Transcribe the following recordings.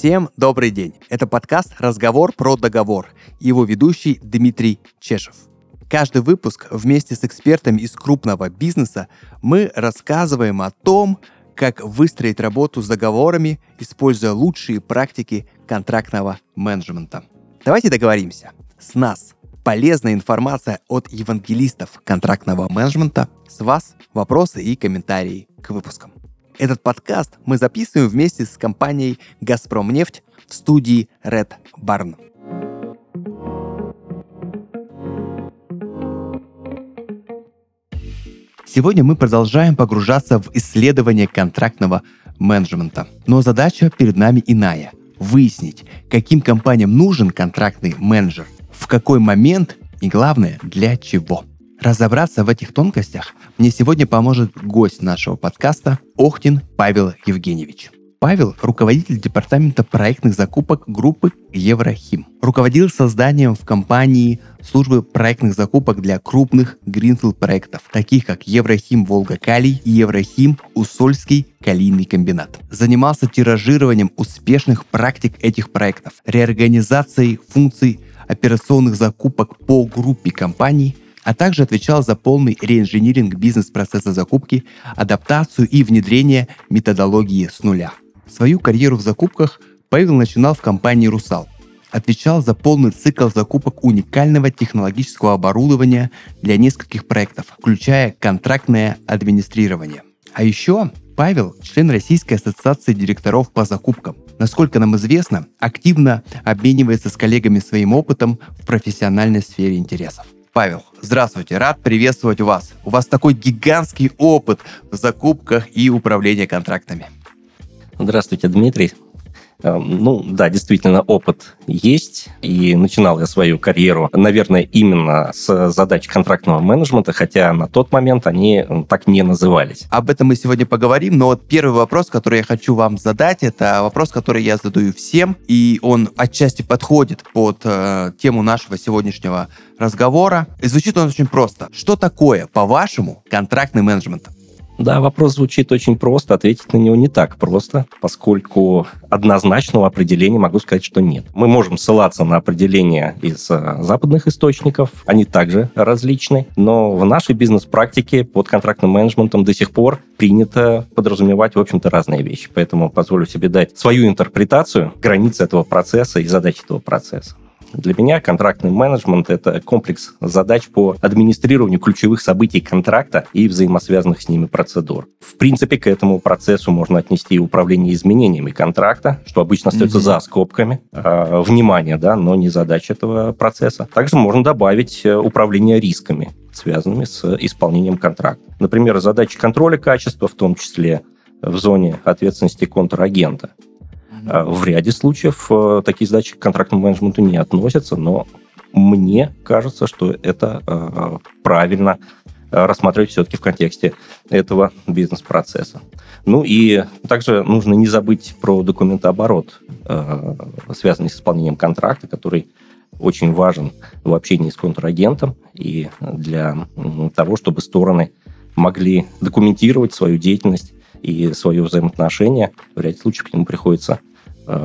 Всем добрый день. Это подкаст «Разговор про договор». Его ведущий Дмитрий Чешев. Каждый выпуск вместе с экспертами из крупного бизнеса мы рассказываем о том, как выстроить работу с договорами, используя лучшие практики контрактного менеджмента. Давайте договоримся. С нас полезная информация от евангелистов контрактного менеджмента. С вас вопросы и комментарии к выпускам. Этот подкаст мы записываем вместе с компанией «Газпромнефть» в студии Red Barn. Сегодня мы продолжаем погружаться в исследование контрактного менеджмента. Но задача перед нами иная – выяснить, каким компаниям нужен контрактный менеджер, в какой момент и, главное, для чего – Разобраться в этих тонкостях мне сегодня поможет гость нашего подкаста Охтин Павел Евгеньевич. Павел – руководитель департамента проектных закупок группы Еврохим. Руководил созданием в компании службы проектных закупок для крупных гринфилд проектов, таких как Еврохим Волга-Калий и Еврохим Усольский калийный комбинат. Занимался тиражированием успешных практик этих проектов, реорганизацией функций операционных закупок по группе компаний – а также отвечал за полный реинжиниринг бизнес-процесса закупки, адаптацию и внедрение методологии с нуля. Свою карьеру в закупках Павел начинал в компании «Русал». Отвечал за полный цикл закупок уникального технологического оборудования для нескольких проектов, включая контрактное администрирование. А еще Павел – член Российской ассоциации директоров по закупкам. Насколько нам известно, активно обменивается с коллегами своим опытом в профессиональной сфере интересов. Павел, здравствуйте, рад приветствовать вас. У вас такой гигантский опыт в закупках и управлении контрактами. Здравствуйте, Дмитрий. Эм, ну, да, действительно, опыт есть. И начинал я свою карьеру, наверное, именно с задач контрактного менеджмента, хотя на тот момент они так не назывались. Об этом мы сегодня поговорим, но вот первый вопрос, который я хочу вам задать, это вопрос, который я задаю всем, и он отчасти подходит под э, тему нашего сегодняшнего разговора. И звучит он очень просто. Что такое, по-вашему, контрактный менеджмент? Да, вопрос звучит очень просто, ответить на него не так просто, поскольку однозначного определения могу сказать, что нет. Мы можем ссылаться на определения из э, западных источников, они также различны, но в нашей бизнес-практике под контрактным менеджментом до сих пор принято подразумевать, в общем-то, разные вещи. Поэтому позволю себе дать свою интерпретацию границ этого процесса и задач этого процесса. Для меня контрактный менеджмент – это комплекс задач по администрированию ключевых событий контракта и взаимосвязанных с ними процедур. В принципе, к этому процессу можно отнести и управление изменениями контракта, что обычно остается mm-hmm. за скобками. Э, внимание, да, но не задача этого процесса. Также можно добавить э, управление рисками, связанными с исполнением контракта. Например, задачи контроля качества, в том числе в зоне ответственности контрагента. А, в ряде случаев э, такие задачи к контрактному менеджменту не относятся, но мне кажется, что это э, правильно э, рассматривать все-таки в контексте этого бизнес-процесса. Ну и также нужно не забыть про документооборот, связанный с исполнением контракта, который очень важен в общении с контрагентом и для того, чтобы стороны могли документировать свою деятельность и свое взаимоотношение. В ряде случаев к нему приходится Э,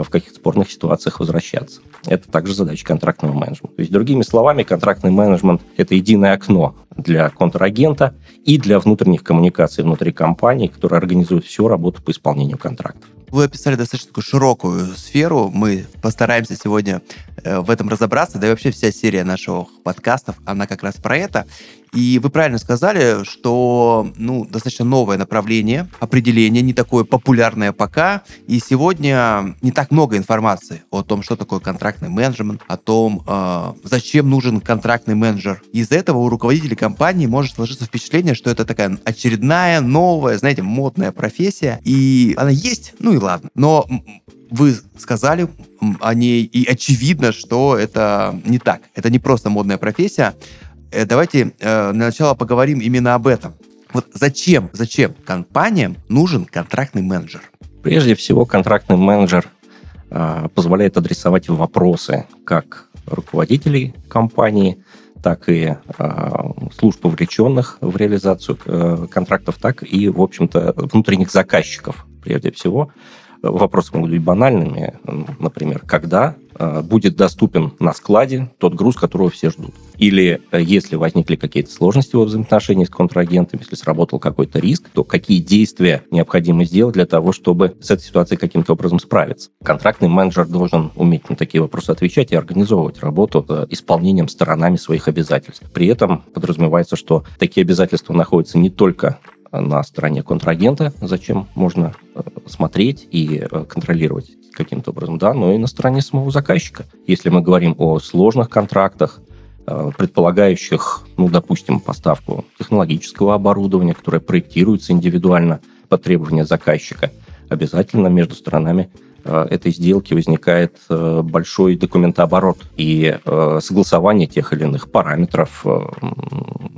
в каких-то спорных ситуациях возвращаться. Это также задача контрактного менеджмента. То есть, другими словами, контрактный менеджмент – это единое окно для контрагента и для внутренних коммуникаций внутри компании, которая организует всю работу по исполнению контрактов. Вы описали достаточно такую широкую сферу. Мы постараемся сегодня э, в этом разобраться. Да и вообще вся серия наших подкастов, она как раз про это. И вы правильно сказали, что ну, достаточно новое направление, определение, не такое популярное пока. И сегодня не так много информации о том, что такое контрактный менеджмент, о том, э, зачем нужен контрактный менеджер. Из этого у руководителей компании может сложиться впечатление, что это такая очередная, новая, знаете, модная профессия. И она есть, ну и ладно. Но вы сказали о ней, и очевидно, что это не так. Это не просто модная профессия. Э, давайте э, начала поговорим именно об этом. Вот зачем, зачем компаниям нужен контрактный менеджер? Прежде всего, контрактный менеджер э, позволяет адресовать вопросы как руководителей компании, так и э, служб, вовлеченных в реализацию э, контрактов, так и, в общем-то, внутренних заказчиков, прежде всего, Вопросы могут быть банальными. Например, когда будет доступен на складе тот груз, которого все ждут. Или э, если возникли какие-то сложности во взаимоотношениях с контрагентами, если сработал какой-то риск, то какие действия необходимо сделать для того, чтобы с этой ситуацией каким-то образом справиться. Контрактный менеджер должен уметь на такие вопросы отвечать и организовывать работу с исполнением сторонами своих обязательств. При этом подразумевается, что такие обязательства находятся не только на стороне контрагента, зачем можно э, смотреть и контролировать каким-то образом, да, но и на стороне самого заказчика. Если мы говорим о сложных контрактах, э, предполагающих, ну, допустим, поставку технологического оборудования, которое проектируется индивидуально по требованию заказчика, обязательно между сторонами э, этой сделки возникает э, большой документооборот и согласование тех или иных параметров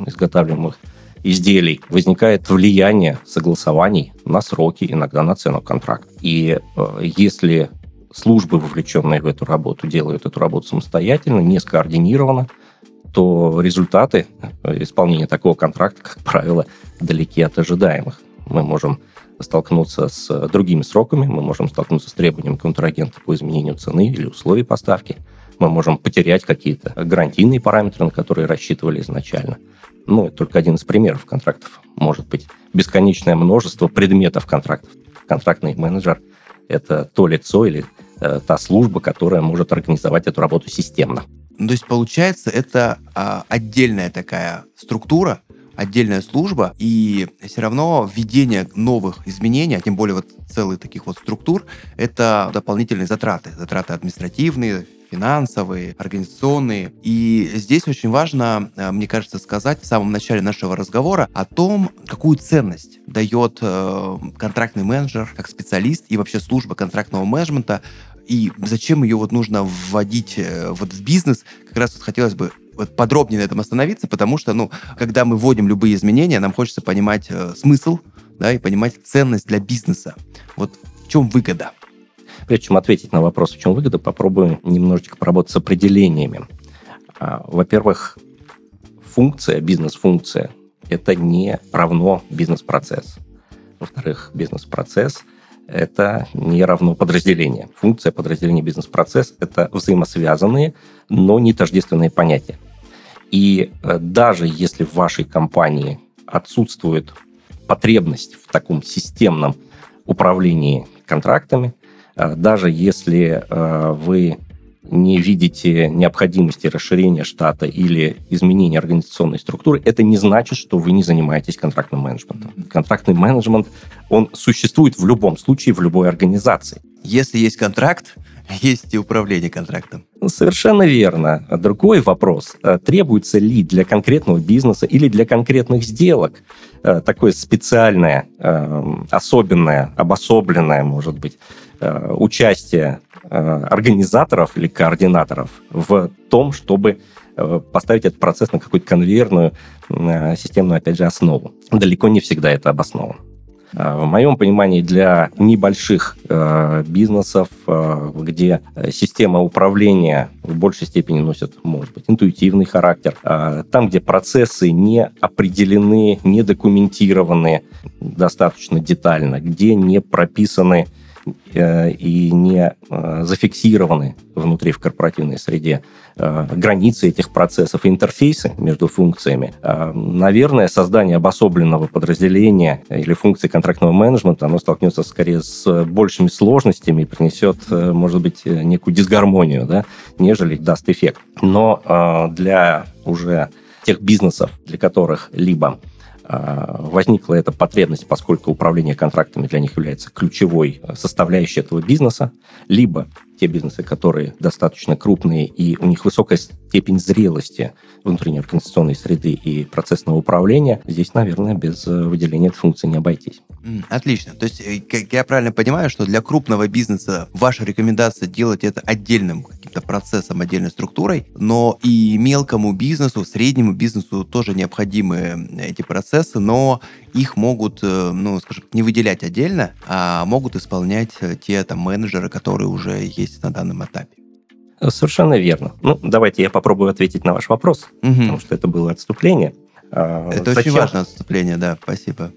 изготавливаемых изделий возникает влияние согласований на сроки, иногда на цену контракта. И э, если службы, вовлеченные в эту работу, делают эту работу самостоятельно, не скоординированно, то результаты э, исполнения такого контракта, как правило, далеки от ожидаемых. Мы можем столкнуться с другими сроками, мы можем столкнуться с требованием контрагента по изменению цены или условий поставки, мы можем потерять какие-то гарантийные параметры, на которые рассчитывали изначально. Ну, это только один из примеров контрактов. Может быть бесконечное множество предметов контрактов. Контрактный менеджер – это то лицо или э, та служба, которая может организовать эту работу системно. То есть, получается, это а, отдельная такая структура, отдельная служба, и все равно введение новых изменений, а тем более вот целых таких вот структур, это дополнительные затраты. Затраты административные, финансовые, организационные. И здесь очень важно, э, мне кажется, сказать в самом начале нашего разговора о том, какую ценность дает э, контрактный менеджер как специалист и вообще служба контрактного менеджмента и зачем ее вот нужно вводить э, вот в бизнес, как раз вот хотелось бы вот подробнее на этом остановиться, потому что, ну, когда мы вводим любые изменения, нам хочется понимать э, смысл, да, и понимать ценность для бизнеса. Вот в чем выгода? Прежде чем ответить на вопрос, в чем выгода, попробуем немножечко поработать с определениями. А, во-первых, функция, бизнес-функция – это не равно бизнес-процесс. Во-вторых, бизнес-процесс – это не равно подразделение. Функция, подразделение, бизнес-процесс – это взаимосвязанные, но не тождественные понятия. И э, даже если в вашей компании отсутствует потребность в таком системном управлении контрактами – даже если а, вы не видите необходимости расширения штата или изменения организационной структуры, это не значит, что вы не занимаетесь контрактным менеджментом. Контрактный менеджмент, он существует в любом случае, в любой организации. Если есть контракт, есть и управление контрактом. Совершенно верно. Другой вопрос. А требуется ли для конкретного бизнеса или для конкретных сделок такое специальное, особенное, обособленное, может быть, Э, участие э, организаторов или координаторов в том, чтобы э, поставить этот процесс на какую-то конвейерную системную, опять же, основу. Далеко не всегда это обосновано. В моем понимании для небольших э, бизнесов, э, где система управления в большей степени носит, может быть, интуитивный характер, э, там, где процессы не определены, не документированы достаточно детально, где не прописаны Э, и не э, зафиксированы внутри в корпоративной среде э, границы этих процессов интерфейсы между функциями, наверное, создание обособленного подразделения или функции контрактного менеджмента, оно столкнется скорее с большими сложностями и принесет, может быть, некую дисгармонию, да, нежели даст эффект. Но для уже тех бизнесов, для которых либо возникла эта потребность, поскольку управление контрактами для них является ключевой составляющей этого бизнеса, либо те бизнесы, которые достаточно крупные и у них высокая степень зрелости внутренней организационной среды и процессного управления, здесь, наверное, без выделения этой функции не обойтись. Отлично. То есть, э, как я правильно понимаю, что для крупного бизнеса ваша рекомендация делать это отдельным каким-то процессом, отдельной структурой, но и мелкому бизнесу, среднему бизнесу тоже необходимы эти процессы, но их могут, э, ну, скажем, не выделять отдельно, а могут исполнять э, те там менеджеры, которые уже есть на данном этапе. Совершенно верно. Ну, давайте я попробую ответить на ваш вопрос, угу. потому что это было отступление. А, это Зачем? очень важное отступление, да, спасибо.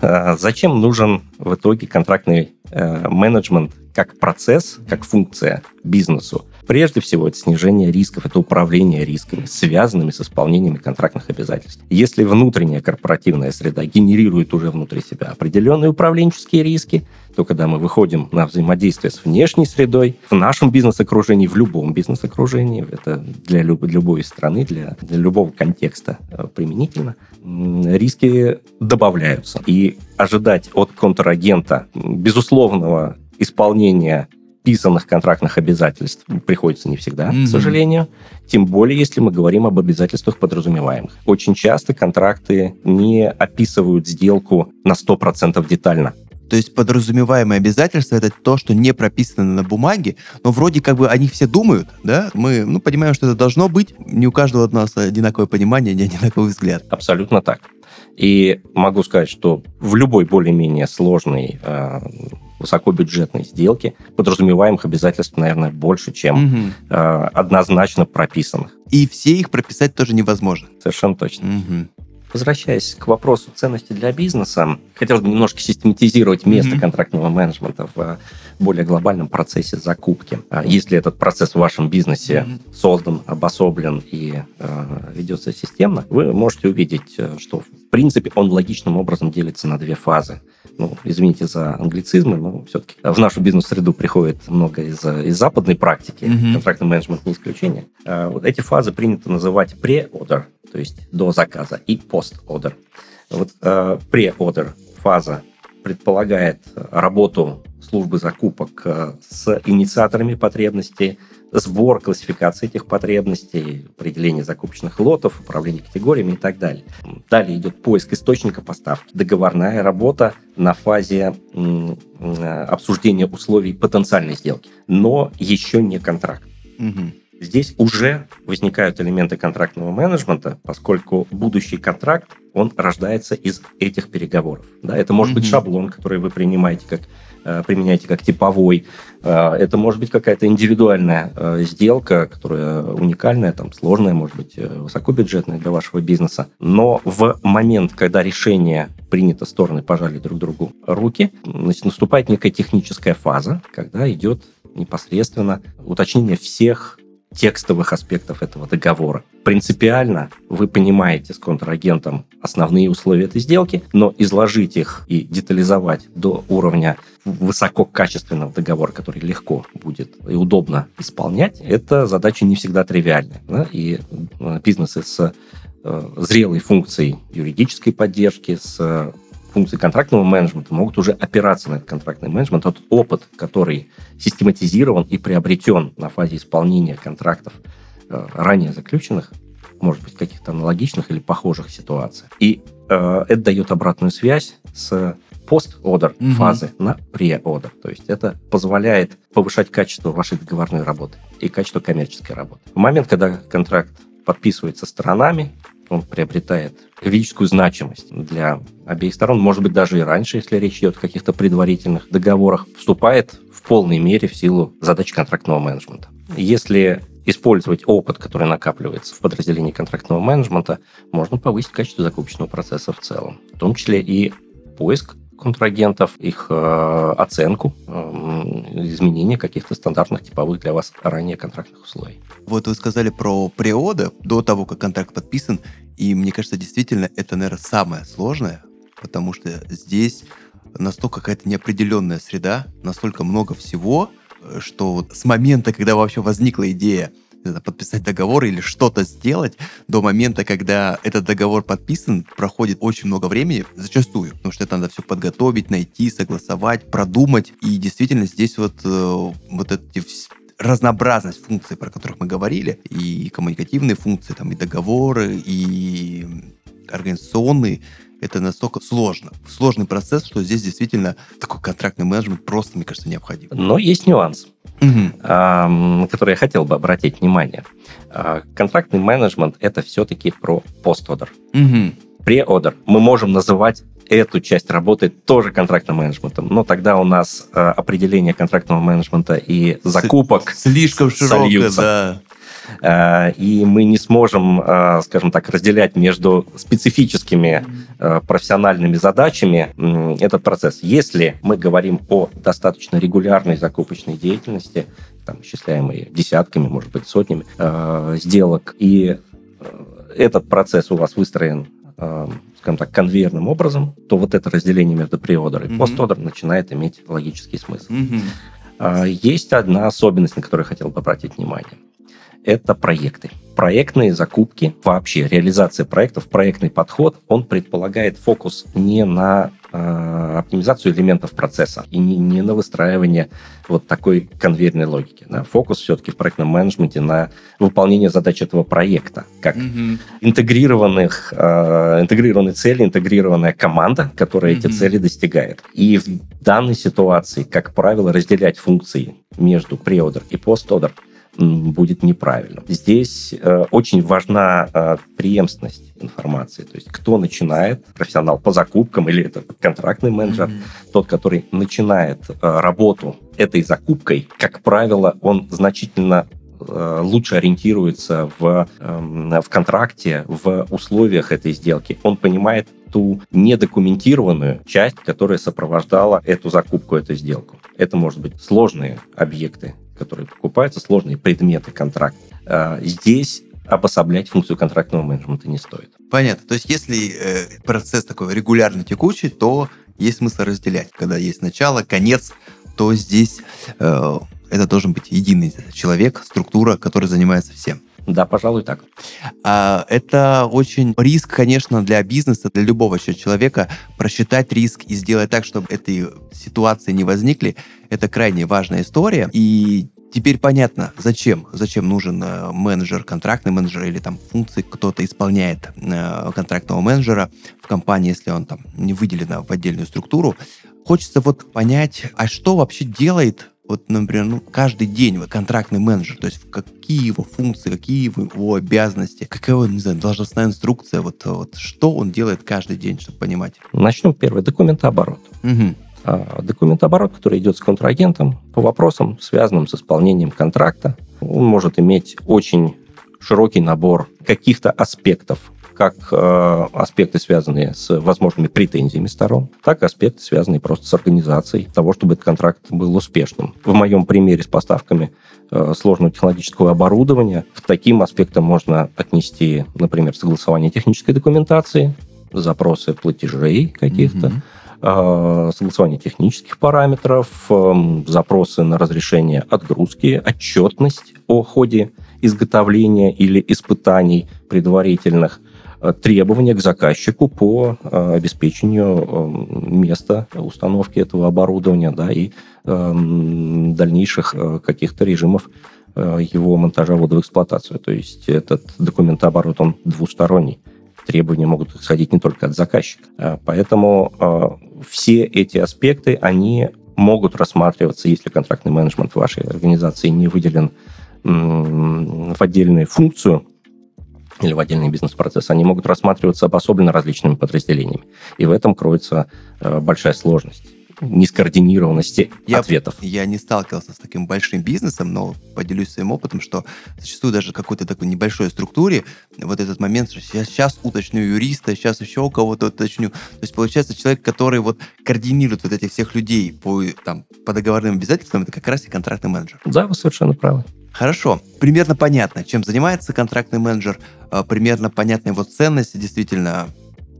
А, зачем нужен в итоге контрактный э, менеджмент как процесс, как функция бизнесу? Прежде всего, это снижение рисков, это управление рисками, связанными с исполнением контрактных обязательств. Если внутренняя корпоративная среда генерирует уже внутри себя определенные управленческие риски, то когда мы выходим на взаимодействие с внешней средой, в нашем бизнес-окружении, в любом бизнес-окружении, это для любой, любой страны, для, для любого контекста э, применительно, риски добавляются. И ожидать от контрагента безусловного исполнения писанных контрактных обязательств приходится не всегда, mm-hmm. к сожалению. Тем более, если мы говорим об обязательствах подразумеваемых. Очень часто контракты не описывают сделку на 100% детально. То есть подразумеваемые обязательства это то, что не прописано на бумаге, но вроде как бы они все думают, да? Мы ну, понимаем, что это должно быть. Не у каждого от нас одинаковое понимание, не одинаковый взгляд. Абсолютно так. И могу сказать, что в любой более-менее сложной э, высокобюджетной сделки подразумеваемых обязательств, наверное, больше, чем угу. э, однозначно прописанных. И все их прописать тоже невозможно. Совершенно точно. Угу. Возвращаясь к вопросу ценности для бизнеса, хотелось бы немножко систематизировать место mm-hmm. контрактного менеджмента в э, более глобальном процессе закупки. А если этот процесс в вашем бизнесе mm-hmm. создан, обособлен и э, ведется системно, вы можете увидеть, э, что принципе он логичным образом делится на две фазы ну, извините за англицизмы, но все-таки в нашу бизнес-среду приходит много из, из западной практики, mm-hmm. контрактный менеджмент не исключение. А вот эти фазы принято называть pre-order, то есть до заказа, и post-order. Вот э, pre-order фаза предполагает работу службы закупок э, с инициаторами потребностей, сбор, классификация этих потребностей, определение закупочных лотов, управление категориями и так далее. Далее идет поиск источника поставки, договорная работа на фазе обсуждения условий потенциальной сделки, но еще не контракт. Угу. Здесь уже возникают элементы контрактного менеджмента, поскольку будущий контракт, он рождается из этих переговоров. Да, это может mm-hmm. быть шаблон, который вы принимаете как Э, применяете как типовой. Э, это может быть какая-то индивидуальная э, сделка, которая уникальная, там, сложная, может быть, высокобюджетная для вашего бизнеса. Но в момент, когда решение принято, стороны пожали друг другу руки, значит, наступает некая техническая фаза, когда идет непосредственно уточнение всех текстовых аспектов этого договора. Принципиально вы понимаете с контрагентом основные условия этой сделки, но изложить их и детализовать до уровня высококачественного договора, который легко будет и удобно исполнять, это задача не всегда тривиальная. Да? И э, бизнесы с э, зрелой функцией юридической поддержки, с функции контрактного менеджмента могут уже опираться на этот контрактный менеджмент. Тот опыт, который систематизирован и приобретен на фазе исполнения контрактов э, ранее заключенных, может быть, каких-то аналогичных или похожих ситуациях. И э, это дает обратную связь с пост-ордер угу. фазы на пре-ордер. То есть это позволяет повышать качество вашей договорной работы и качество коммерческой работы. В момент, когда контракт подписывается сторонами, он приобретает юридическую значимость для обеих сторон, может быть, даже и раньше, если речь идет о каких-то предварительных договорах, вступает в полной мере в силу задач контрактного менеджмента. Если использовать опыт, который накапливается в подразделении контрактного менеджмента, можно повысить качество закупочного процесса в целом, в том числе и поиск контрагентов, их э, оценку, э, изменение каких-то стандартных типовых для вас ранее контрактных условий. Вот вы сказали про преода до того, как контракт подписан, и мне кажется, действительно, это, наверное, самое сложное, потому что здесь настолько какая-то неопределенная среда, настолько много всего, э, что вот с момента, когда вообще возникла идея подписать договор или что-то сделать до момента, когда этот договор подписан, проходит очень много времени, зачастую, потому что это надо все подготовить, найти, согласовать, продумать. И действительно здесь вот, э, вот эти разнообразность функций, про которых мы говорили, и коммуникативные функции, там, и договоры, и организационные, это настолько сложно. Сложный процесс, что здесь действительно такой контрактный менеджмент просто, мне кажется, необходим. Но есть нюанс, угу. на который я хотел бы обратить внимание. А, контрактный менеджмент – это все-таки про пост-одер. Угу. Pre-order мы можем называть эту часть работы тоже контрактным менеджментом. Но тогда у нас э, определение контрактного менеджмента и закупок слишком широкое, да. Э, и мы не сможем, э, скажем так, разделять между специфическими э, профессиональными задачами этот процесс. Если мы говорим о достаточно регулярной закупочной деятельности, там, исчисляемой десятками, может быть, сотнями сделок, и этот процесс у вас выстроен скажем так, конвейерным образом, то вот это разделение между преодер и mm-hmm. постодер начинает иметь логический смысл. Mm-hmm. Есть одна особенность, на которую я хотел бы обратить внимание это проекты. Проектные закупки, вообще реализация проектов, проектный подход, он предполагает фокус не на э, оптимизацию элементов процесса и не, не на выстраивание вот такой конвейерной логики. Да. Фокус все-таки в проектном менеджменте на выполнение задач этого проекта, как mm-hmm. интегрированных, э, интегрированные цели, интегрированная команда, которая mm-hmm. эти цели достигает. И в данной ситуации, как правило, разделять функции между преодер и постодер – будет неправильно. Здесь э, очень важна э, преемственность информации. То есть кто начинает, профессионал по закупкам или это контрактный менеджер, mm-hmm. тот, который начинает э, работу этой закупкой, как правило, он значительно э, лучше ориентируется в, эм, в контракте, в условиях этой сделки. Он понимает ту недокументированную часть, которая сопровождала эту закупку, эту сделку. Это может быть сложные объекты которые покупаются, сложные предметы контракта. А, здесь обособлять функцию контрактного менеджмента не стоит. Понятно. То есть, если э, процесс такой регулярно текучий, то есть смысл разделять. Когда есть начало, конец, то здесь э, это должен быть единый человек, структура, которая занимается всем. Да, пожалуй, так. А, это очень риск, конечно, для бизнеса, для любого человека просчитать риск и сделать так, чтобы этой ситуации не возникли. Это крайне важная история. И Теперь понятно, зачем, зачем нужен э, менеджер, контрактный менеджер или там функции кто-то исполняет э, контрактного менеджера в компании, если он там не выделен в отдельную структуру. Хочется вот понять, а что вообще делает вот, например, ну, каждый день вот, контрактный менеджер, то есть какие его функции, какие его обязанности, какая его, не знаю, должностная инструкция, вот, вот что он делает каждый день, чтобы понимать. Начнем первый, документооборот. Угу. Документооборот, который идет с контрагентом по вопросам, связанным с исполнением контракта. Он может иметь очень широкий набор каких-то аспектов, как э, аспекты, связанные с возможными претензиями сторон, так и аспекты, связанные просто с организацией того, чтобы этот контракт был успешным. В моем примере с поставками э, сложного технологического оборудования к таким аспектам можно отнести, например, согласование технической документации, запросы платежей каких-то, mm-hmm согласование технических параметров, запросы на разрешение отгрузки, отчетность о ходе изготовления или испытаний предварительных – Э, требования к заказчику по э, обеспечению э, места установки этого оборудования да, и дальнейших каких-то режимов его монтажа ввода в эксплуатацию. То есть этот документооборот, он двусторонний. Требования могут исходить не только от заказчика. Поэтому все эти аспекты, они могут рассматриваться, если контрактный менеджмент вашей организации не выделен в отдельную функцию, или в отдельный бизнес-процесс, они могут рассматриваться обособленно различными подразделениями. И в этом кроется э, большая сложность нескоординированности я, ответов. Я не сталкивался с таким большим бизнесом, но поделюсь своим опытом, что зачастую даже какой-то такой небольшой структуре вот этот момент, что я сейчас уточню юриста, сейчас еще у кого-то уточню. То есть получается человек, который вот координирует вот этих всех людей по, там, по договорным обязательствам, это как раз и контрактный менеджер. Да, вы совершенно правы. Хорошо. Примерно понятно, чем занимается контрактный менеджер, а, примерно понятна его ценность действительно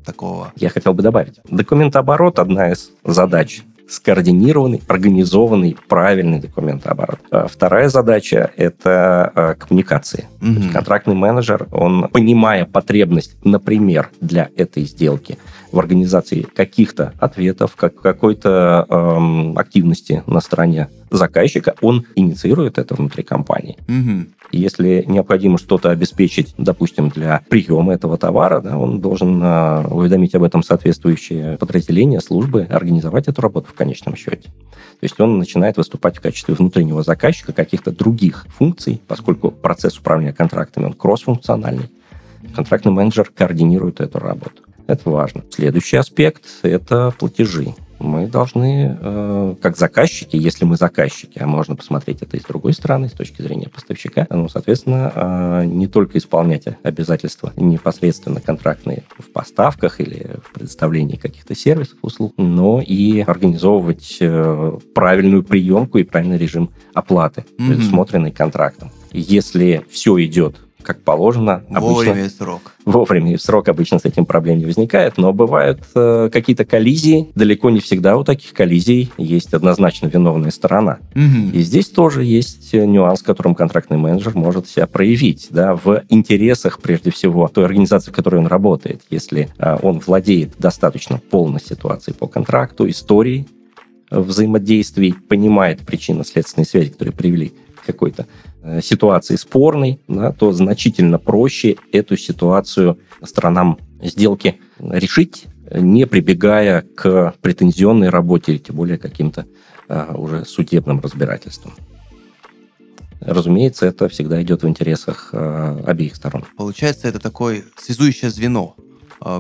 такого. Я хотел бы добавить. Документооборот – одна из задач скоординированный, организованный, правильный документооборот. А вторая задача – это а, коммуникации. Mm-hmm. Контрактный менеджер, он, понимая потребность, например, для этой сделки в организации каких-то ответов, как какой-то эм, активности на стороне заказчика, он инициирует это внутри компании. Mm-hmm. Если необходимо что-то обеспечить, допустим, для приема этого товара, да, он должен э, уведомить об этом соответствующие подразделения, службы, организовать эту работу в конечном счете. То есть он начинает выступать в качестве внутреннего заказчика каких-то других функций, поскольку процесс управления контрактами, он кроссфункциональный. Контрактный менеджер координирует эту работу. Это важно. Следующий аспект – это платежи. Мы должны, э, как заказчики, если мы заказчики, а можно посмотреть это и с другой стороны, с точки зрения поставщика, ну, соответственно, э, не только исполнять обязательства непосредственно контрактные в поставках или в предоставлении каких-то сервисов, услуг, но и организовывать э, правильную приемку и правильный режим оплаты, mm-hmm. предусмотренный контрактом. Если все идет как положено. Вовремя обычно, и срок. Вовремя и срок обычно с этим проблем не возникает, но бывают э, какие-то коллизии. Далеко не всегда у таких коллизий есть однозначно виновная сторона. Угу. И здесь тоже есть нюанс, в котором контрактный менеджер может себя проявить да, в интересах, прежде всего, той организации, в которой он работает. Если э, он владеет достаточно полной ситуацией по контракту, историей взаимодействий, понимает причинно-следственные связи, которые привели какой-то Э, ситуации спорной, да, то значительно проще эту ситуацию сторонам сделки решить, не прибегая к претензионной работе или тем более каким-то а, уже судебным разбирательствам. Разумеется, это всегда идет в интересах а, обеих сторон. Получается, это такое связующее звено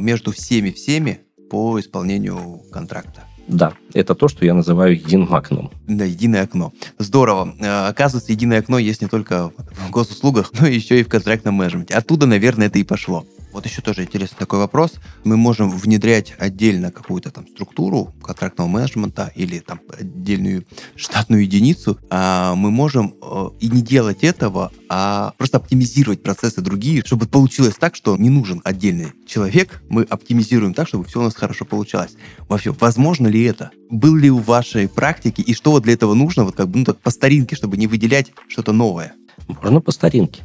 между всеми-всеми по исполнению контракта. Да, это то, что я называю единым окном. Да, единое окно. Здорово. Э, оказывается, единое окно есть не только в госуслугах, но еще и в контрактном менеджменте. Оттуда, наверное, это и пошло. Вот еще тоже интересный такой вопрос. Мы можем внедрять отдельно какую-то там структуру контрактного менеджмента или там отдельную штатную единицу. А мы можем э, и не делать этого, а просто оптимизировать процессы другие, чтобы получилось так, что не нужен отдельный человек. Мы оптимизируем так, чтобы все у нас хорошо получалось. Вообще, возможно ли это? Был ли у вашей практики и что для этого нужно, вот как бы ну, так по старинке, чтобы не выделять что-то новое? Можно по старинке.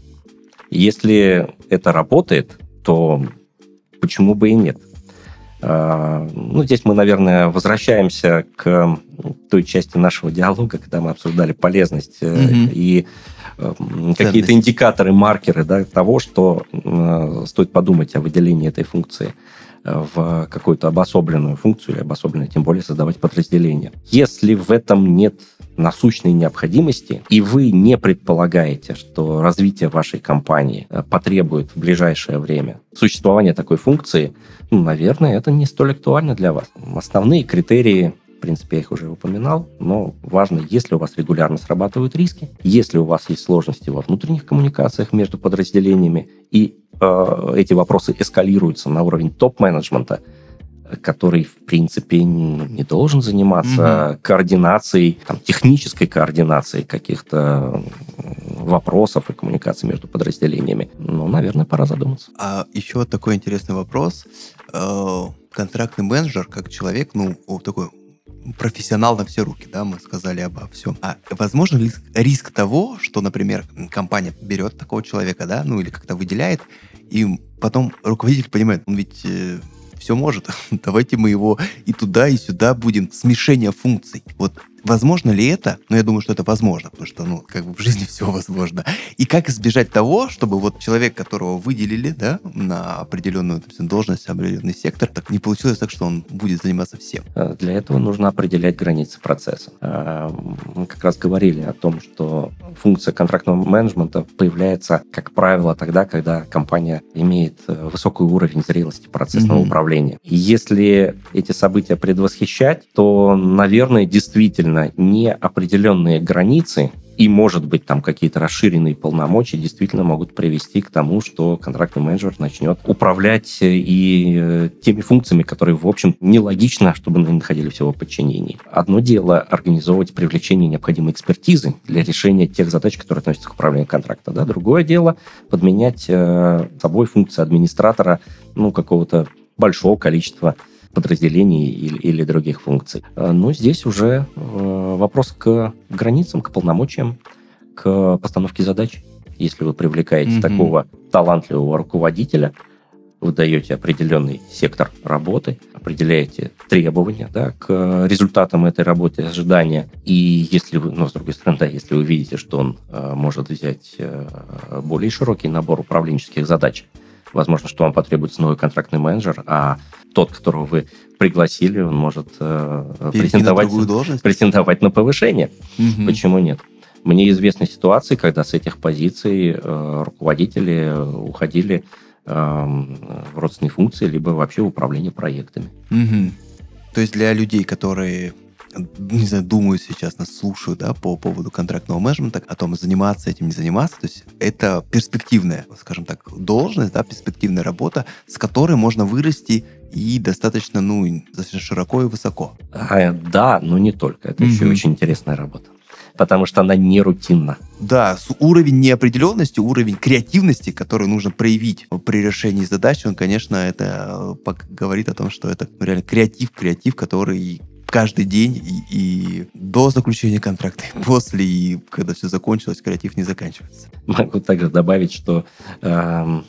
Если это работает, то почему бы и нет? А, ну, здесь мы, наверное, возвращаемся к той части нашего диалога, когда мы обсуждали полезность mm-hmm. и какие-то индикаторы, маркеры да, того, что э, стоит подумать о выделении этой функции в какую-то обособленную функцию или обособленную, тем более создавать подразделение. Если в этом нет насущной необходимости, и вы не предполагаете, что развитие вашей компании э, потребует в ближайшее время существования такой функции, ну, наверное, это не столь актуально для вас. Основные критерии в принципе, я их уже упоминал, но важно, если у вас регулярно срабатывают риски, если у вас есть сложности во внутренних коммуникациях между подразделениями, и э, эти вопросы эскалируются на уровень топ-менеджмента, который, в принципе, не должен заниматься угу. координацией, там, технической координацией каких-то вопросов и коммуникации между подразделениями. Ну, наверное, пора задуматься. А еще такой интересный вопрос. Э, контрактный менеджер, как человек, ну, такой профессионал на все руки, да, мы сказали обо всем. А возможно ли риск того, что, например, компания берет такого человека, да, ну или как-то выделяет, и потом руководитель понимает, он ведь э, все может. Давайте мы его и туда, и сюда будем. Смешение функций. Вот Возможно ли это? Ну, я думаю, что это возможно, потому что, ну, как бы в жизни все возможно. И как избежать того, чтобы вот человек, которого выделили, да, на определенную допустим, должность, определенный сектор, так не получилось так, что он будет заниматься всем? Э, для этого нужно определять границы процесса. Э, мы как раз говорили о том, что функция контрактного менеджмента появляется, как правило, тогда, когда компания имеет э, высокий уровень зрелости процессного mm-hmm. управления. И если эти события предвосхищать, то, наверное, действительно действительно неопределенные границы и, может быть, там какие-то расширенные полномочия действительно могут привести к тому, что контрактный менеджер начнет управлять и э, теми функциями, которые, в общем, нелогично, чтобы они находили всего подчинении. Одно дело организовывать привлечение необходимой экспертизы для решения тех задач, которые относятся к управлению контракта. Да? Другое дело подменять э, собой функции администратора ну, какого-то большого количества подразделений или, или других функций. А, но здесь уже э, вопрос к границам, к полномочиям, к постановке задач. Если вы привлекаете mm-hmm. такого талантливого руководителя, вы даете определенный сектор работы, определяете требования да, к результатам этой работы, ожидания. И если вы, ну, с другой стороны, да, если вы видите, что он э, может взять э, более широкий набор управленческих задач, возможно, что вам потребуется новый контрактный менеджер, а тот, которого вы пригласили, он может э, претендовать, на претендовать на повышение. Угу. Почему нет? Мне известны ситуации, когда с этих позиций э, руководители уходили э, в родственные функции, либо вообще в управление проектами. Угу. То есть для людей, которые не знаю, думают сейчас, нас слушают, да, по поводу контрактного менеджмента, о том, заниматься этим, не заниматься. То есть это перспективная, скажем так, должность, да, перспективная работа, с которой можно вырасти и достаточно, ну, достаточно широко и высоко. А, да, но не только. Это mm-hmm. еще очень интересная работа потому что она не рутинна. Да, уровень неопределенности, уровень креативности, который нужно проявить при решении задач, он, конечно, это э, говорит о том, что это реально креатив, креатив, который каждый день и, и до заключения контракта, и после, и когда все закончилось, креатив не заканчивается. Могу также добавить, что э,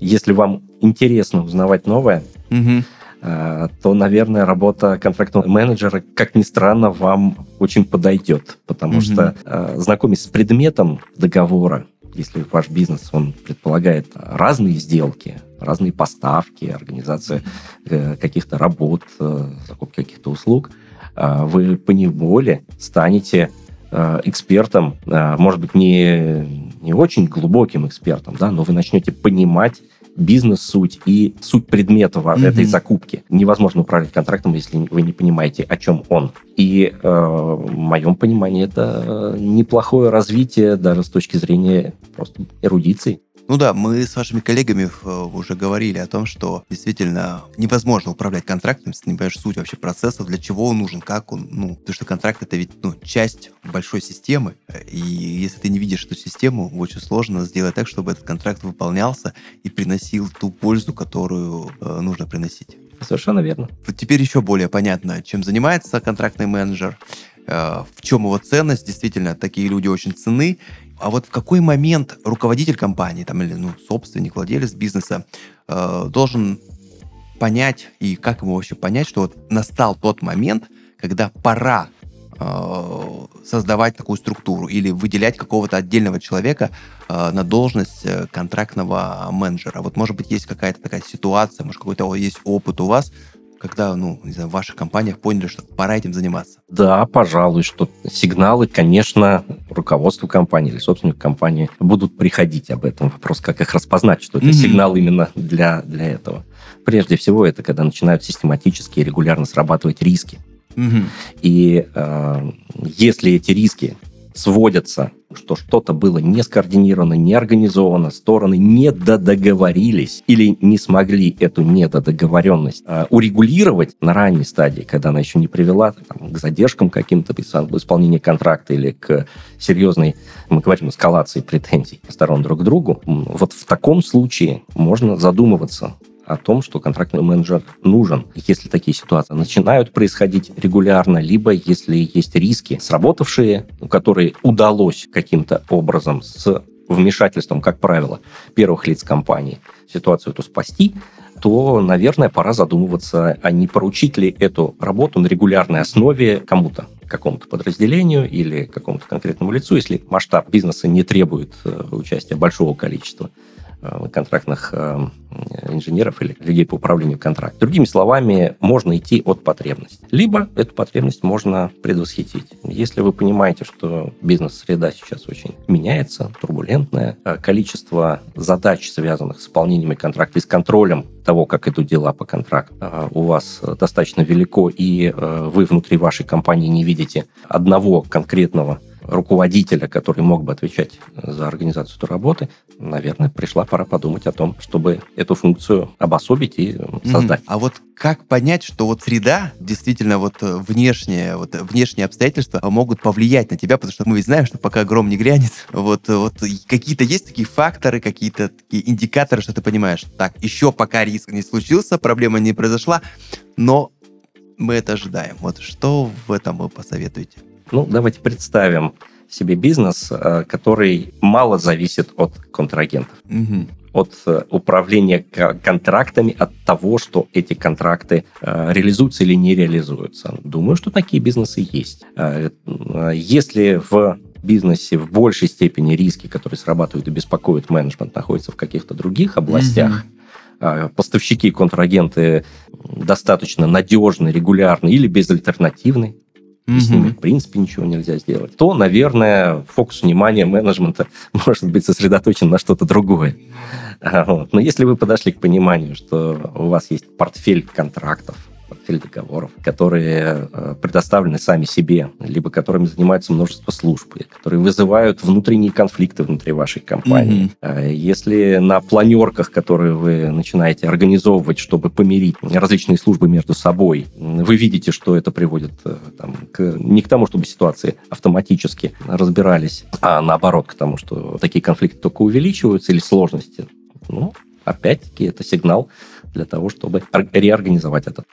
если вам интересно узнавать новое, угу. э, то, наверное, работа контрактного менеджера, как ни странно, вам очень подойдет, потому угу. что э, знакомясь с предметом договора, если ваш бизнес, он предполагает разные сделки, разные поставки, организация э, каких-то работ, э, закупки каких-то услуг – вы по неволе станете а, экспертом, а, может быть, не, не очень глубоким экспертом, да, но вы начнете понимать бизнес-суть и суть предмета mm-hmm. этой закупки. Невозможно управлять контрактом, если вы не понимаете, о чем он. И э, в моем понимании это неплохое развитие даже с точки зрения просто эрудиции. Ну да, мы с вашими коллегами э, уже говорили о том, что действительно невозможно управлять контрактом, если ты не понимаешь суть вообще процесса, для чего он нужен, как он, ну, потому что контракт это ведь, ну, часть большой системы, и если ты не видишь эту систему, очень сложно сделать так, чтобы этот контракт выполнялся и приносил ту пользу, которую э, нужно приносить. Совершенно верно. Вот теперь еще более понятно, чем занимается контрактный менеджер, э, в чем его ценность. Действительно, такие люди очень ценны. А вот в какой момент руководитель компании, там, или ну, собственник, владелец бизнеса э, должен понять, и как ему вообще понять, что вот настал тот момент, когда пора э, создавать такую структуру или выделять какого-то отдельного человека э, на должность э, контрактного менеджера. Вот, может быть, есть какая-то такая ситуация, может, какой-то есть опыт у вас, когда, ну, не знаю, в ваших компаниях поняли, что пора этим заниматься? Да, пожалуй, что сигналы, конечно, руководству компании или собственнику компании будут приходить об этом. Вопрос, как их распознать, что это mm-hmm. сигнал именно для, для этого. Прежде всего, это когда начинают систематически и регулярно срабатывать риски. Mm-hmm. И э, если эти риски сводятся, что что-то было не скоординировано, не организовано, стороны не додоговорились или не смогли эту недодоговоренность э, урегулировать на ранней стадии, когда она еще не привела там, к задержкам каким-то исполнения контракта или к серьезной, мы говорим, эскалации претензий сторон друг к другу, вот в таком случае можно задумываться о том, что контрактный менеджер нужен, если такие ситуации начинают происходить регулярно, либо если есть риски, сработавшие, которые удалось каким-то образом с вмешательством, как правило, первых лиц компании ситуацию эту спасти, то, наверное, пора задумываться, а не поручить ли эту работу на регулярной основе кому-то какому-то подразделению или какому-то конкретному лицу, если масштаб бизнеса не требует э, участия большого количества контрактных э, инженеров или людей по управлению контрактом. Другими словами, можно идти от потребности. Либо эту потребность можно предвосхитить. Если вы понимаете, что бизнес-среда сейчас очень меняется, турбулентная, э, количество задач, связанных с исполнением контракта и с контролем того, как идут дела по контракту, у вас достаточно велико, и вы внутри вашей компании не видите одного конкретного руководителя, который мог бы отвечать за организацию этой работы, наверное, пришла пора подумать о том, чтобы эту функцию обособить и создать. Mm-hmm. А вот как понять, что вот среда, действительно вот э, внешние, вот внешние обстоятельства могут повлиять на тебя, потому что мы ведь знаем, что пока гром не грянет, вот, вот какие-то есть такие факторы, какие-то такие индикаторы, что ты понимаешь, так, еще пока риск не случился, проблема не произошла, но мы это ожидаем. Вот что в этом вы посоветуете? Ну, давайте представим себе бизнес, э, который мало зависит от контрагентов. Угу от э, управления контрактами, от того, что эти контракты э, реализуются или не реализуются. Думаю, что такие бизнесы есть. Если в бизнесе в большей степени риски, которые срабатывают и беспокоят менеджмент, находятся в каких-то других областях, mm поставщики и контрагенты достаточно надежны, регулярны или безальтернативны, и с ними, в принципе, ничего нельзя сделать, то, наверное, фокус внимания менеджмента может быть сосредоточен на что-то другое. Вот. Но если вы подошли к пониманию, что у вас есть портфель контрактов, портфель договоров, которые э, предоставлены сами себе, либо которыми занимается множество служб, которые вызывают внутренние конфликты внутри вашей компании. Mm-hmm. Если на планерках, которые вы начинаете организовывать, чтобы помирить различные службы между собой, вы видите, что это приводит э, там, к, не к тому, чтобы ситуации автоматически разбирались, а наоборот к тому, что такие конфликты только увеличиваются или сложности, ну, опять-таки, это сигнал для того, чтобы реорганизовать это.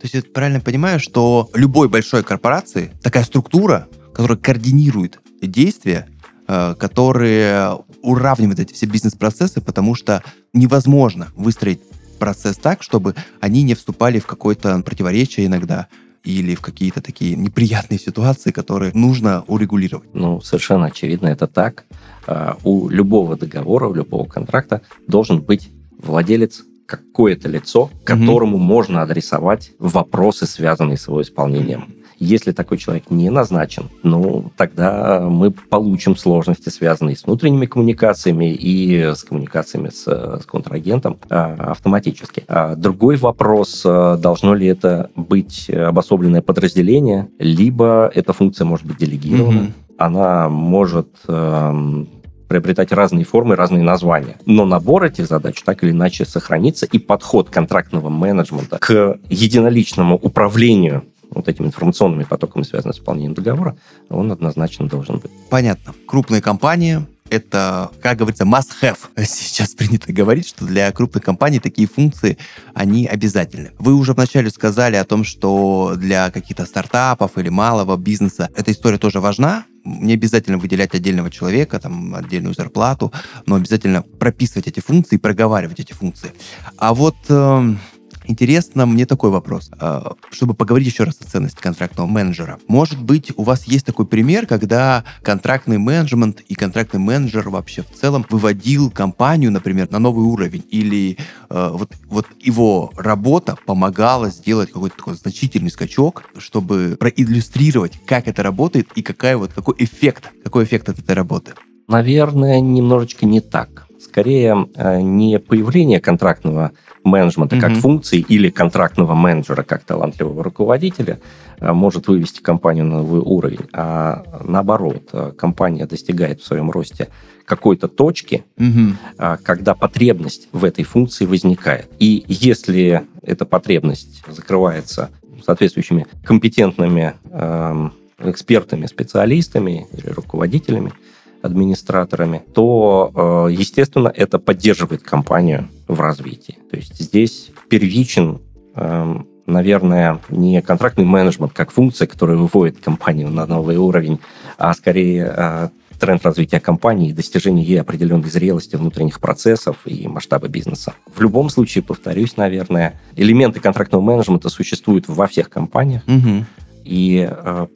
То есть я правильно понимаю, что любой большой корпорации такая структура, которая координирует действия, э, которые уравнивают эти все бизнес-процессы, потому что невозможно выстроить процесс так, чтобы они не вступали в какое-то противоречие иногда или в какие-то такие неприятные ситуации, которые нужно урегулировать. Ну, совершенно очевидно, это так. А, у любого договора, у любого контракта должен быть владелец какое-то лицо, которому mm-hmm. можно адресовать вопросы, связанные с его исполнением. Если такой человек не назначен, ну, тогда мы получим сложности, связанные с внутренними коммуникациями и с коммуникациями с, с контрагентом а, автоматически. А другой вопрос, а, должно ли это быть обособленное подразделение, либо эта функция может быть делегирована. Mm-hmm. Она может эм, приобретать разные формы, разные названия. Но набор этих задач так или иначе сохранится, и подход контрактного менеджмента к единоличному управлению вот этими информационными потоками, связанными с исполнением договора, он однозначно должен быть. Понятно. Крупные компании, это, как говорится, must-have. Сейчас принято говорить, что для крупных компаний такие функции, они обязательны. Вы уже вначале сказали о том, что для каких-то стартапов или малого бизнеса эта история тоже важна, не обязательно выделять отдельного человека, там, отдельную зарплату, но обязательно прописывать эти функции проговаривать эти функции. А вот э, Интересно мне такой вопрос, а, чтобы поговорить еще раз о ценности контрактного менеджера. Может быть, у вас есть такой пример, когда контрактный менеджмент и контрактный менеджер вообще в целом выводил компанию, например, на новый уровень, или э, вот, вот его работа помогала сделать какой-то такой значительный скачок, чтобы проиллюстрировать, как это работает и какая вот, какой эффект, какой эффект от этой работы? Наверное, немножечко не так. Скорее, э, не появление контрактного менеджмента mm-hmm. как функции или контрактного менеджера как талантливого руководителя э, может вывести компанию на новый уровень, а наоборот, э, компания достигает в своем росте какой-то точки, mm-hmm. когда потребность в этой функции возникает. И если эта потребность закрывается соответствующими компетентными эм, экспертами, специалистами или руководителями, администраторами, то, э, естественно, это поддерживает компанию в развитии. То есть здесь первичен, эм, наверное, не контрактный менеджмент как функция, которая выводит компанию на новый уровень, а скорее э, тренд развития компании и достижение ей определенной зрелости внутренних процессов и масштаба бизнеса. В любом случае, повторюсь, наверное, элементы контрактного менеджмента существуют во всех компаниях. Угу. И э,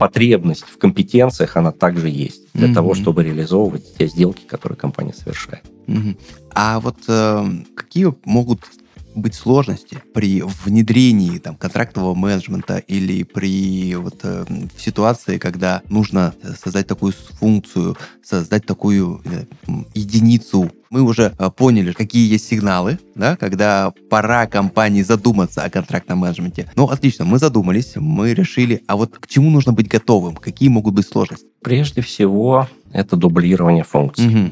потребность в компетенциях, она также есть для mm-hmm. того, чтобы реализовывать те сделки, которые компания совершает. Mm-hmm. А вот э, какие могут быть сложности при внедрении там, контрактового менеджмента или при вот, э, ситуации, когда нужно создать такую функцию, создать такую э, единицу. Мы уже э, поняли, какие есть сигналы, да, когда пора компании задуматься о контрактном менеджменте. Ну, отлично, мы задумались, мы решили, а вот к чему нужно быть готовым, какие могут быть сложности? Прежде всего, это дублирование функций. Угу.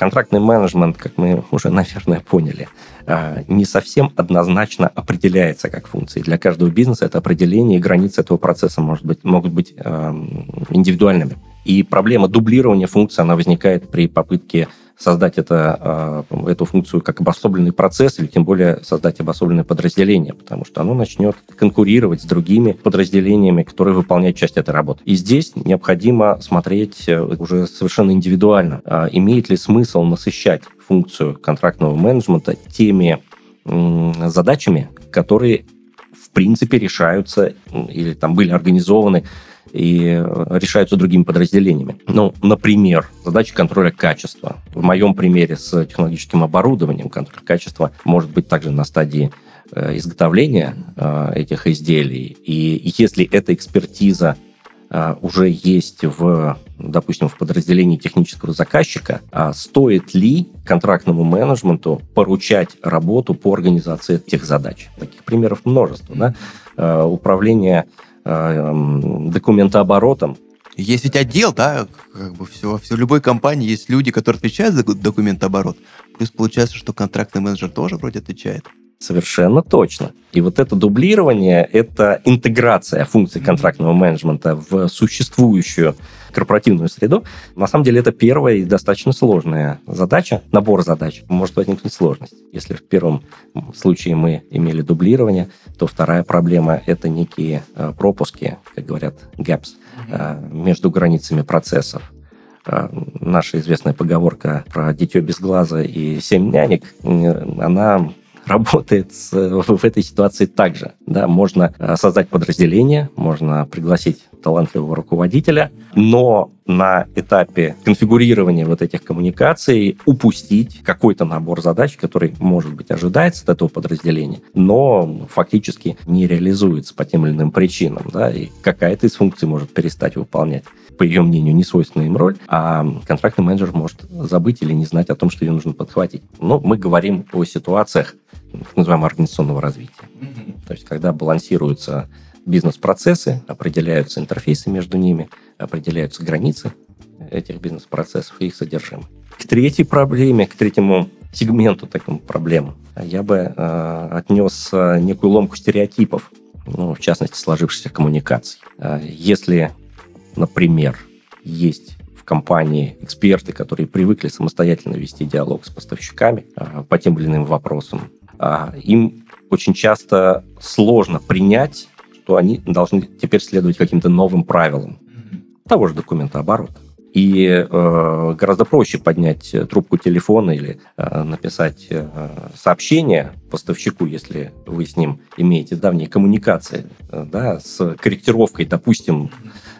Контрактный менеджмент, как мы уже, наверное, поняли, а, не совсем однозначно определяется как функция. Для каждого бизнеса это определение и границы этого процесса может быть, могут быть индивидуальными. И проблема дублирования функций, она возникает при попытке создать это, э, эту функцию как обособленный процесс, или тем более создать обособленное подразделение, потому что оно начнет конкурировать с другими подразделениями, которые выполняют часть этой работы. И здесь необходимо смотреть э, уже совершенно индивидуально, а имеет ли смысл насыщать функцию контрактного менеджмента теми задачами, которые в принципе решаются или там были организованы и э, решаются другими подразделениями. Ну, например, задача контроля качества. В моем примере с технологическим оборудованием контроль качества может быть также на стадии э, изготовления э, этих изделий. И если эта экспертиза уже есть в допустим, в подразделении технического заказчика, а стоит ли контрактному менеджменту поручать работу по организации этих задач. Таких примеров множество. Да? Управление документооборотом есть ведь отдел, да, как бы все, все, в любой компании есть люди, которые отвечают за документооборот. Плюс получается, что контрактный менеджер тоже вроде отвечает. Совершенно точно. И вот это дублирование, это интеграция функций контрактного менеджмента в существующую корпоративную среду. На самом деле это первая и достаточно сложная задача, набор задач. Может возникнуть сложность. Если в первом случае мы имели дублирование, то вторая проблема – это некие э, пропуски, как говорят, gaps, э, между границами процессов э, наша известная поговорка про дитё без глаза и семь нянек, она работает в этой ситуации также. Да, можно э, создать подразделение, можно пригласить талантливого руководителя, но на этапе конфигурирования вот этих коммуникаций упустить какой-то набор задач, который, может быть, ожидается от этого подразделения, но фактически не реализуется по тем или иным причинам, да, и какая-то из функций может перестать выполнять по ее мнению, не свойственная им роль, а контрактный менеджер может забыть или не знать о том, что ее нужно подхватить. Но мы говорим о ситуациях так называемого организационного развития. Mm-hmm. То есть, когда балансируются бизнес-процессы, определяются интерфейсы между ними, определяются границы этих бизнес-процессов и их содержимое. К третьей проблеме, к третьему сегменту такому проблем я бы э, отнес э, некую ломку стереотипов, ну, в частности, сложившихся коммуникаций. Э, если, например, есть в компании эксперты, которые привыкли самостоятельно вести диалог с поставщиками э, по тем или иным вопросам, э, им очень часто сложно принять что они должны теперь следовать каким-то новым правилам того же документа оборота. И э, гораздо проще поднять трубку телефона или э, написать э, сообщение поставщику, если вы с ним имеете давние коммуникации, э, да, с корректировкой, допустим,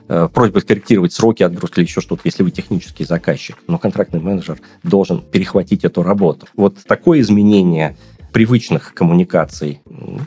э, просьбой скорректировать сроки отгрузки или еще что-то, если вы технический заказчик. Но контрактный менеджер должен перехватить эту работу. Вот такое изменение привычных коммуникаций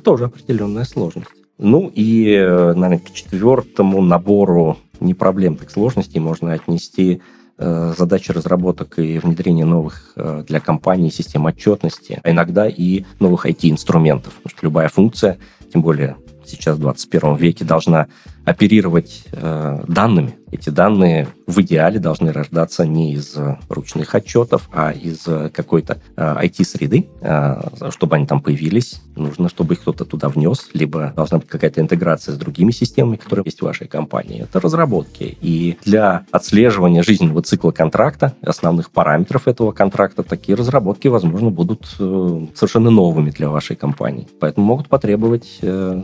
тоже определенная сложность. Ну и, э, наверное, к четвертому набору не проблем, так сложностей можно отнести э, задачи разработок и внедрения новых э, для компании систем отчетности, а иногда и новых IT-инструментов. Потому что любая функция, тем более сейчас в 21 веке, должна оперировать э, данными. Эти данные в идеале должны рождаться не из ручных отчетов, а из какой-то э, IT-среды. Э, чтобы они там появились, нужно, чтобы их кто-то туда внес, либо должна быть какая-то интеграция с другими системами, которые есть в вашей компании. Это разработки. И для отслеживания жизненного цикла контракта, основных параметров этого контракта, такие разработки, возможно, будут э, совершенно новыми для вашей компании. Поэтому могут потребовать э,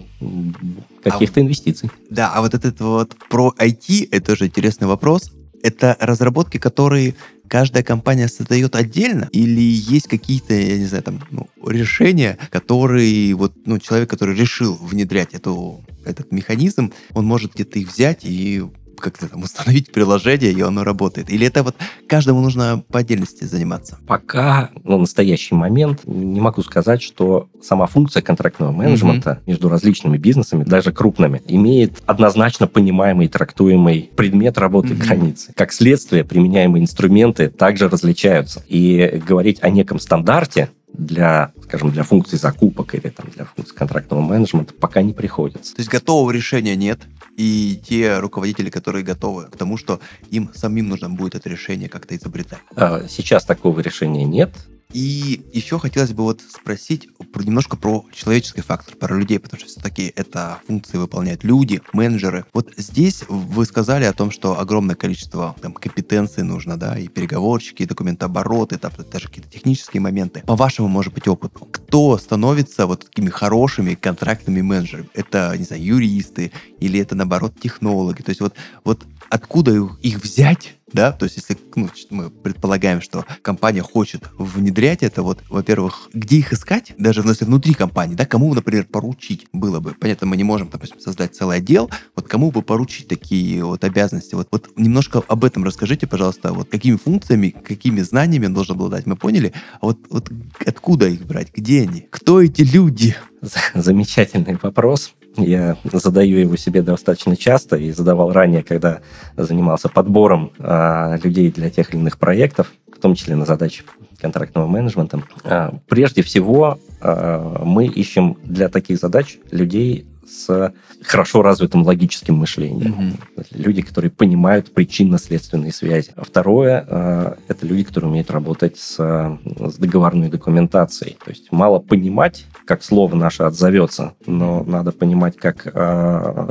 каких-то а, инвестиций. Да, а вот этот вот про IT, это тоже интересный вопрос. Это разработки, которые каждая компания создает отдельно, или есть какие-то, я не знаю, там, ну, решения, которые вот, ну, человек, который решил внедрять эту, этот механизм, он может где-то их взять и как-то там установить приложение, и оно работает? Или это вот каждому нужно по отдельности заниматься? Пока, на настоящий момент, не могу сказать, что сама функция контрактного менеджмента mm-hmm. между различными бизнесами, даже крупными, имеет однозначно понимаемый и трактуемый предмет работы mm-hmm. границы. Как следствие, применяемые инструменты также различаются. И говорить о неком стандарте для, скажем, для функций закупок или там, для функций контрактного менеджмента пока не приходится. То есть готового решения нет, и те руководители, которые готовы к тому, что им самим нужно будет это решение как-то изобретать. А, сейчас такого решения нет. И еще хотелось бы вот спросить про, немножко про человеческий фактор, про людей, потому что все-таки это функции выполняют люди, менеджеры. Вот здесь вы сказали о том, что огромное количество там компетенций нужно, да, и переговорщики, и документообороты, там, даже какие-то технические моменты. По вашему, может быть, опыту, кто становится вот такими хорошими контрактными менеджерами? Это, не знаю, юристы или это, наоборот, технологи? То есть вот, вот откуда их взять, да, то есть если ну, мы предполагаем, что компания хочет внедрять это, вот, во-первых, где их искать, даже если внутри компании, да, кому, например, поручить было бы, понятно, мы не можем, допустим, создать целый отдел, вот кому бы поручить такие вот обязанности, вот, вот немножко об этом расскажите, пожалуйста, вот какими функциями, какими знаниями он должен обладать, мы поняли, а вот, вот откуда их брать, где они, кто эти люди? Замечательный вопрос Я задаю его себе достаточно часто и задавал ранее, когда занимался подбором э, людей для тех или иных проектов, в том числе на задачи контрактного менеджмента. Э, прежде всего, э, мы ищем для таких задач людей с хорошо развитым логическим мышлением. Mm-hmm. Люди, которые понимают причинно-следственные связи. А второе э, — это люди, которые умеют работать с, с договорной документацией. То есть мало понимать, как слово наше отзовется, но надо понимать, как э,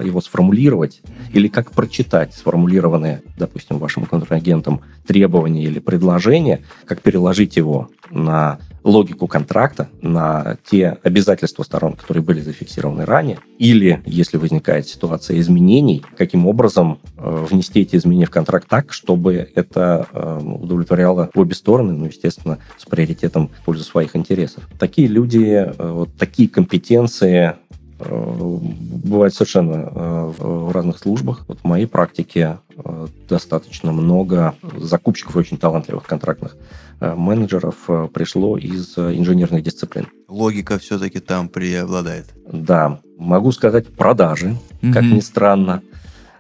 его сформулировать или как прочитать сформулированные, допустим, вашим контрагентом требования или предложения, как переложить его на логику контракта, на те обязательства сторон, которые были зафиксированы ранее, или, если возникает ситуация изменений, каким образом э, внести эти изменения в контракт так, чтобы это э, удовлетворяло обе стороны, ну, естественно, с приоритетом в пользу своих интересов. Такие люди, э, вот такие компетенции бывает совершенно э, в разных службах. Вот в моей практике э, достаточно много закупщиков очень талантливых контрактных менеджеров пришло из инженерных дисциплин. Логика все-таки там преобладает. Да, могу сказать продажи, mm-hmm. как ни странно.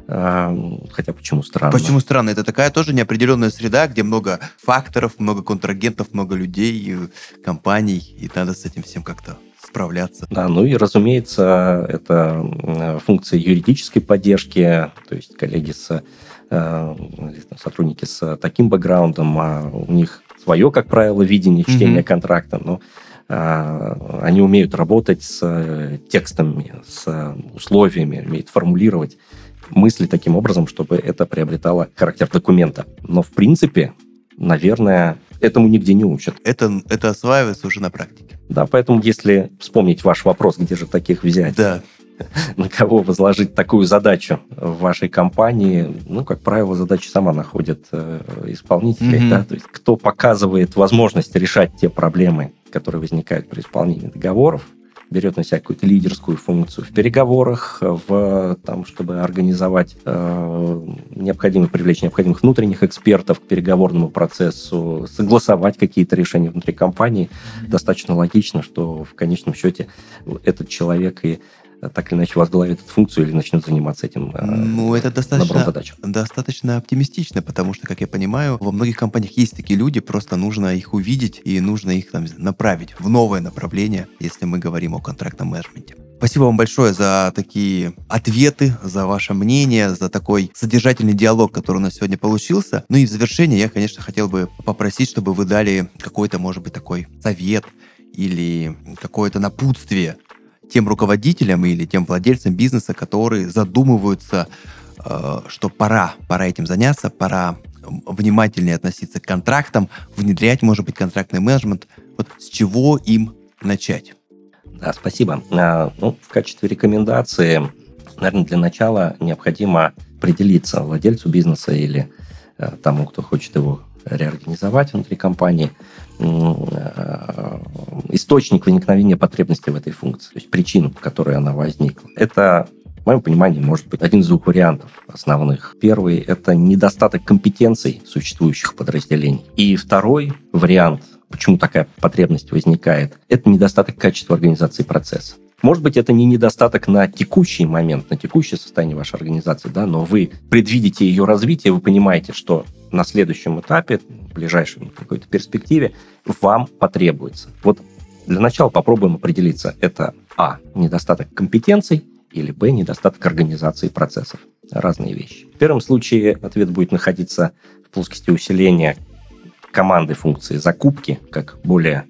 Хотя почему странно? Почему странно? Это такая тоже неопределенная среда, где много факторов, много контрагентов, много людей, компаний, и надо с этим всем как-то справляться. Да, ну и, разумеется, это функция юридической поддержки, то есть коллеги с э, сотрудники с таким бэкграундом, а у них свое, как правило, видение чтения mm-hmm. контракта, но а, они умеют работать с текстами, с условиями, умеют формулировать мысли таким образом, чтобы это приобретало характер документа. Но, в принципе, наверное, этому нигде не учат. Это, это осваивается уже на практике. Да, поэтому если вспомнить ваш вопрос, где же таких взять? Да. На кого возложить такую задачу в вашей компании? Ну, как правило, задача сама находит э, исполнителей. Mm-hmm. Да? То есть кто показывает возможность решать те проблемы, которые возникают при исполнении договоров, берет на себя какую-то лидерскую функцию в переговорах, в, там, чтобы организовать э, необходимых, привлечь необходимых внутренних экспертов к переговорному процессу, согласовать какие-то решения внутри компании. Достаточно логично, что в конечном счете этот человек и так или иначе возглавит эту функцию или начнет заниматься этим э, Ну, это достаточно, достаточно оптимистично, потому что, как я понимаю, во многих компаниях есть такие люди, просто нужно их увидеть и нужно их там направить в новое направление, если мы говорим о контрактном менеджменте. Спасибо вам большое за такие ответы, за ваше мнение, за такой содержательный диалог, который у нас сегодня получился. Ну и в завершение я, конечно, хотел бы попросить, чтобы вы дали какой-то, может быть, такой совет или какое-то напутствие тем руководителям или тем владельцам бизнеса, которые задумываются, э, что пора, пора этим заняться, пора внимательнее относиться к контрактам, внедрять, может быть, контрактный менеджмент. Вот с чего им начать? Да, спасибо. А, ну, в качестве рекомендации, наверное, для начала необходимо определиться владельцу бизнеса или э, тому, кто хочет его реорганизовать внутри компании, э, источник возникновения потребности в этой функции, то есть причину, по которой она возникла. Это в моем понимании, может быть один из двух вариантов основных. Первый – это недостаток компетенций существующих подразделений. И второй вариант, почему такая потребность возникает, это недостаток качества организации процесса. Может быть, это не недостаток на текущий момент, на текущее состояние вашей организации, да, но вы предвидите ее развитие, вы понимаете, что на следующем этапе, в ближайшей какой-то перспективе, вам потребуется. Вот для начала попробуем определиться, это А, недостаток компетенций, или Б, недостаток организации процессов. Разные вещи. В первом случае ответ будет находиться в плоскости усиления команды функции закупки, как более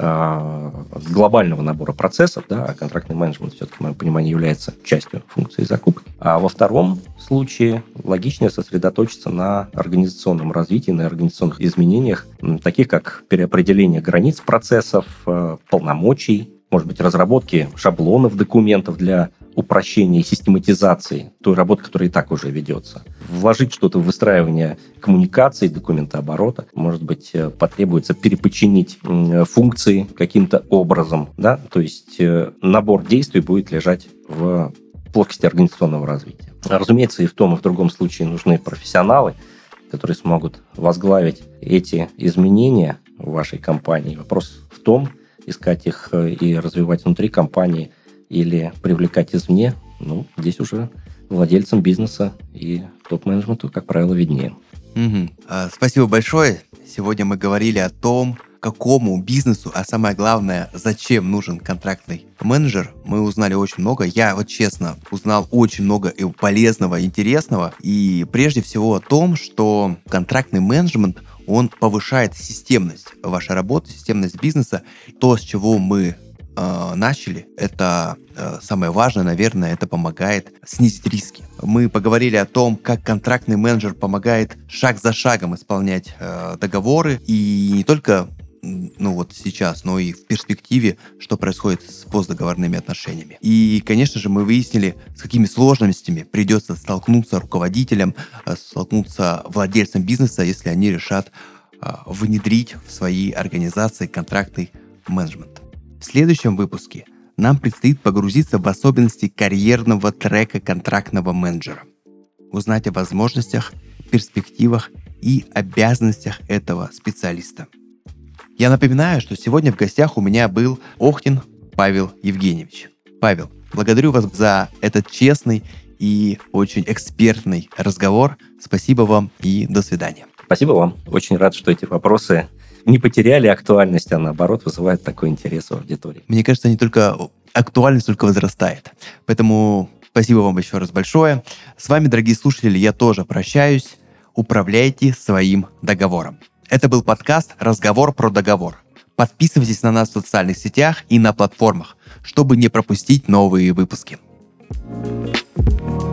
глобального набора процессов, да, а контрактный менеджмент все-таки, в моем понимании, является частью функции закупки. А во втором случае логичнее сосредоточиться на организационном развитии, на организационных изменениях, таких как переопределение границ процессов, э, полномочий, может быть, разработки шаблонов документов для упрощения и систематизации той работы, которая и так уже ведется. Вложить что-то в выстраивание коммуникации, документооборота, может быть, э, потребуется перепочинить функции каким-то образом, да, то есть э, набор действий будет лежать в плоскости организационного развития. Разумеется, и в том, и в другом случае нужны профессионалы, которые смогут возглавить эти изменения в вашей компании. Вопрос в том, искать их э, и развивать внутри компании – или привлекать извне, ну, здесь уже владельцам бизнеса и топ-менеджменту, как правило, виднее. Угу. Спасибо большое. Сегодня мы говорили о том, какому бизнесу, а самое главное, зачем нужен контрактный менеджер, мы узнали очень много. Я вот честно узнал очень много и полезного, интересного. И прежде всего о том, что контрактный менеджмент, он повышает системность вашей работы, системность бизнеса. То, с чего мы э, начали, это э, самое важное, наверное, это помогает снизить риски. Мы поговорили о том, как контрактный менеджер помогает шаг за шагом исполнять э, договоры и не только ну вот сейчас, но и в перспективе, что происходит с постдоговорными отношениями. И, конечно же, мы выяснили, с какими сложностями придется столкнуться руководителям, э, столкнуться владельцам бизнеса, если они решат э, внедрить в свои организации контрактный менеджмент. В следующем выпуске нам предстоит погрузиться в особенности карьерного трека контрактного менеджера, узнать о возможностях, перспективах и обязанностях этого специалиста – я напоминаю, что сегодня в гостях у меня был Охтин Павел Евгеньевич. Павел, благодарю вас за этот честный и очень экспертный разговор. Спасибо вам и до свидания. Спасибо вам. Очень рад, что эти вопросы не потеряли актуальность, а наоборот вызывают такой интерес у аудитории. Мне кажется, не только актуальность только возрастает. Поэтому спасибо вам еще раз большое. С вами, дорогие слушатели, я тоже прощаюсь. Управляйте своим договором. Это был подкаст «Разговор про договор». Подписывайтесь на нас в социальных сетях и на платформах, чтобы не пропустить новые выпуски. thank you